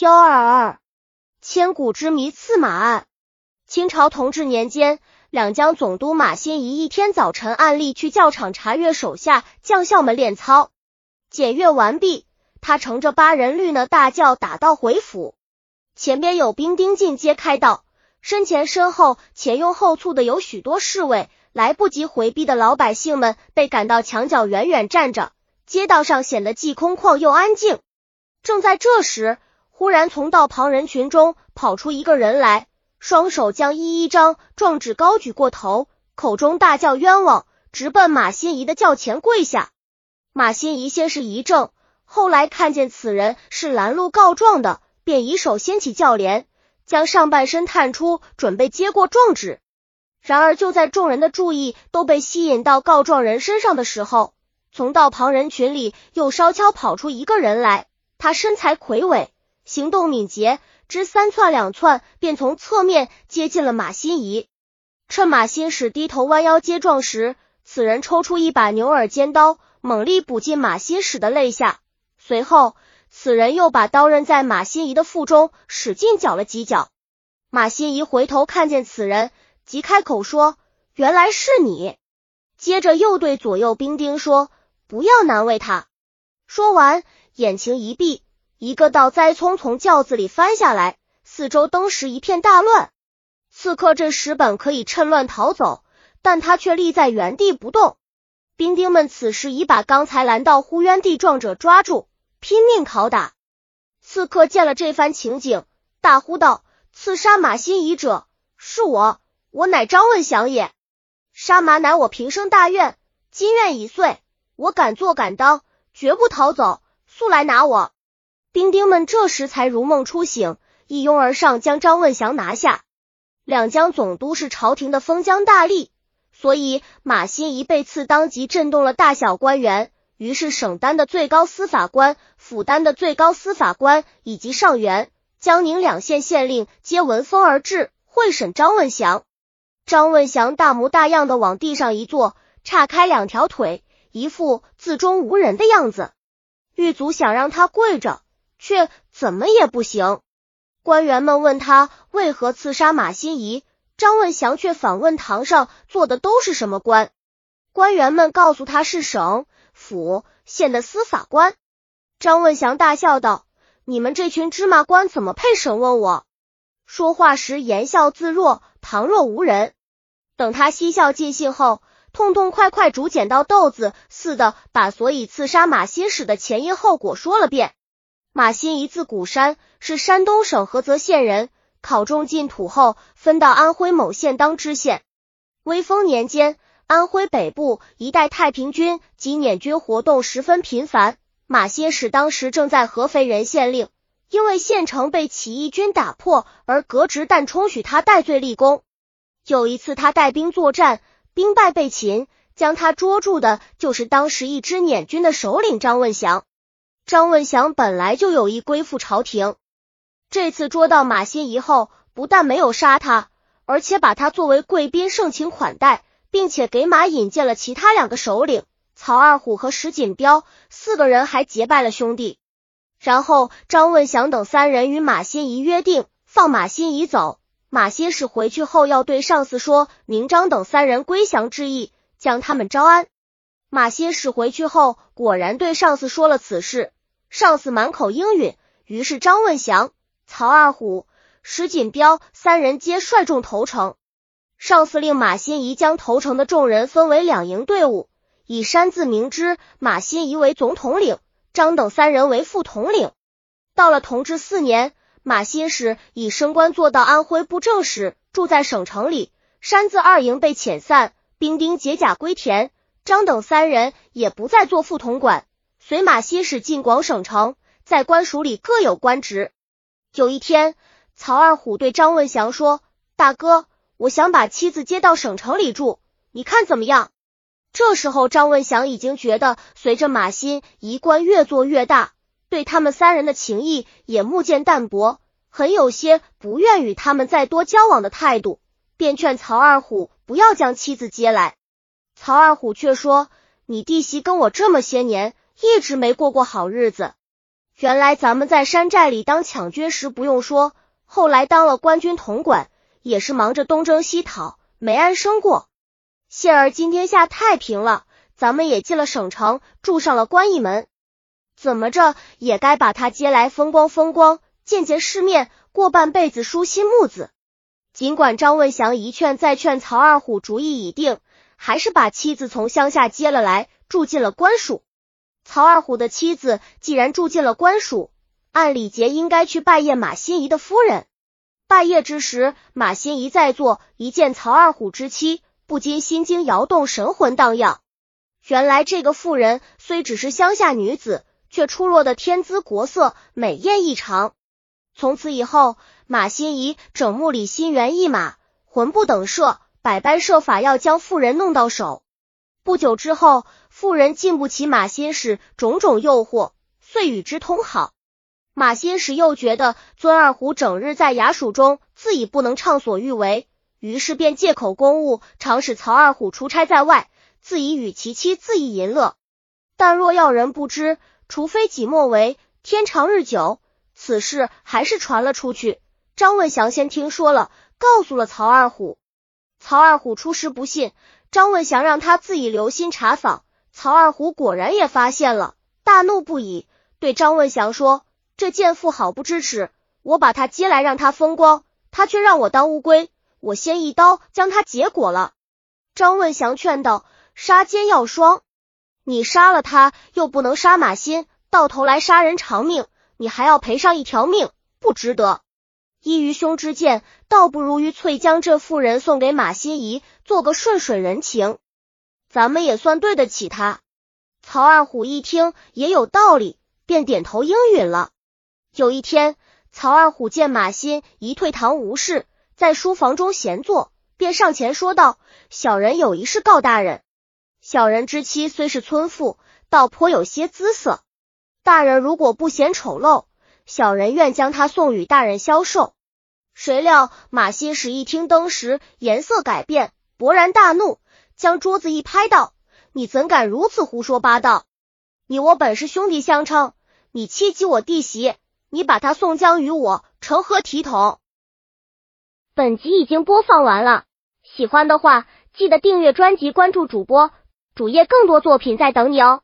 幺二二，千古之谜刺马案。清朝同治年间，两江总督马新贻一天早晨按例去教场查阅手下将校们练操，检阅完毕，他乘着八人绿呢大轿打道回府。前边有兵丁进阶开道，身前身后前拥后簇的有许多侍卫，来不及回避的老百姓们被赶到墙角远远站着，街道上显得既空旷又安静。正在这时，忽然从道旁人群中跑出一个人来，双手将一一张状纸高举过头，口中大叫冤枉，直奔马新贻的轿前跪下。马新贻先是一怔，后来看见此人是拦路告状的，便以手掀起轿帘，将上半身探出，准备接过状纸。然而就在众人的注意都被吸引到告状人身上的时候，从道旁人群里又稍悄跑出一个人来，他身材魁伟。行动敏捷，只三窜两窜，便从侧面接近了马新贻。趁马新使低头弯腰接撞时，此人抽出一把牛耳尖刀，猛力补进马新使的肋下。随后，此人又把刀刃在马新贻的腹中使劲搅了几搅。马新贻回头看见此人，即开口说：“原来是你。”接着又对左右兵丁说：“不要难为他。”说完，眼睛一闭。一个倒栽葱从轿子里翻下来，四周登时一片大乱。刺客这时本可以趁乱逃走，但他却立在原地不动。兵丁们此时已把刚才拦到呼冤地状者抓住，拼命拷打。刺客见了这番情景，大呼道：“刺杀马新贻者是我，我乃张问祥也。杀马乃我平生大愿，今愿已遂，我敢做敢当，绝不逃走。速来拿我！”兵丁们这时才如梦初醒，一拥而上将张问祥拿下。两江总督是朝廷的封疆大吏，所以马新贻被刺当即震动了大小官员。于是省丹的最高司法官、府丹的最高司法官以及上元、江宁两县县令皆闻风而至，会审张问祥。张问祥大模大样的往地上一坐，岔开两条腿，一副自中无人的样子。狱卒想让他跪着。却怎么也不行。官员们问他为何刺杀马新贻，张问祥却反问堂上坐的都是什么官。官员们告诉他是省、府、县的司法官。张问祥大笑道：“你们这群芝麻官怎么配审问我？”说话时言笑自若，旁若无人。等他嬉笑尽兴后，痛痛快快竹剪刀豆子似的把所以刺杀马新使的前因后果说了遍。马新贻字古山，是山东省菏泽县人。考中进土后，分到安徽某县当知县。威风年间，安徽北部一带太平军及捻军活动十分频繁。马新使当时正在合肥任县令，因为县城被起义军打破而革职，但充许他戴罪立功。有一次，他带兵作战，兵败被擒，将他捉住的就是当时一支捻军的首领张问祥。张问祥本来就有意归附朝廷，这次捉到马新贻后，不但没有杀他，而且把他作为贵宾盛情款待，并且给马引荐了其他两个首领曹二虎和石锦标，四个人还结拜了兄弟。然后张问祥等三人与马新贻约定放马新贻走，马新使回去后要对上司说明张等三人归降之意，将他们招安。马新使回去后，果然对上司说了此事。上司满口应允，于是张问祥、曹二虎、石锦标三人皆率众投诚。上司令马新贻将投诚的众人分为两营队伍，以山字明之，马新贻为总统领，张等三人为副统领。到了同治四年，马新使以升官做到安徽布政使，住在省城里。山字二营被遣散，兵丁解甲归田，张等三人也不再做副统管。随马新使进广省城，在官署里各有官职。有一天，曹二虎对张问祥说：“大哥，我想把妻子接到省城里住，你看怎么样？”这时候，张问祥已经觉得，随着马新一官越做越大，对他们三人的情谊也目渐淡薄，很有些不愿与他们再多交往的态度，便劝曹二虎不要将妻子接来。曹二虎却说：“你弟媳跟我这么些年。”一直没过过好日子，原来咱们在山寨里当抢军时不用说，后来当了官军统管，也是忙着东征西讨，没安生过。幸而今天下太平了，咱们也进了省城，住上了官驿门，怎么着也该把他接来风光风光，见见世面，过半辈子舒心木子。尽管张问祥一劝再劝，曹二虎主意已定，还是把妻子从乡下接了来，住进了官署。曹二虎的妻子既然住进了官署，按礼节应该去拜谒马心怡的夫人。拜谒之时，马心怡在座，一见曹二虎之妻，不禁心惊摇动，神魂荡漾。原来这个妇人虽只是乡下女子，却出落的天姿国色，美艳异常。从此以后，马心怡整木里心猿意马，魂不等舍，百般设法要将妇人弄到手。不久之后，妇人禁不起马心使种种诱惑，遂与之通好。马心使又觉得尊二虎整日在衙署中，自己不能畅所欲为，于是便借口公务，常使曹二虎出差在外，自己与其妻自意淫乐。但若要人不知，除非己莫为。天长日久。此事还是传了出去。张问祥先听说了，告诉了曹二虎。曹二虎初时不信，张问祥让他自己留心查访。曹二虎果然也发现了，大怒不已，对张问祥说：“这贱妇好不知耻！我把她接来让她风光，她却让我当乌龟，我先一刀将她结果了。”张问祥劝道：“杀奸要双，你杀了他，又不能杀马心，到头来杀人偿命。”你还要赔上一条命，不值得。依于兄之见，倒不如于翠将这妇人送给马心怡，做个顺水人情，咱们也算对得起他。曹二虎一听也有道理，便点头应允了。有一天，曹二虎见马心怡退堂无事，在书房中闲坐，便上前说道：“小人有一事告大人。小人之妻虽是村妇，倒颇有些姿色。”大人如果不嫌丑陋，小人愿将他送与大人销售。谁料马新使一听登时颜色改变，勃然大怒，将桌子一拍道：“你怎敢如此胡说八道？你我本是兄弟相称，你欺欺我弟媳，你把他送将与我，成何体统？”本集已经播放完了，喜欢的话记得订阅专辑，关注主播主页，更多作品在等你哦。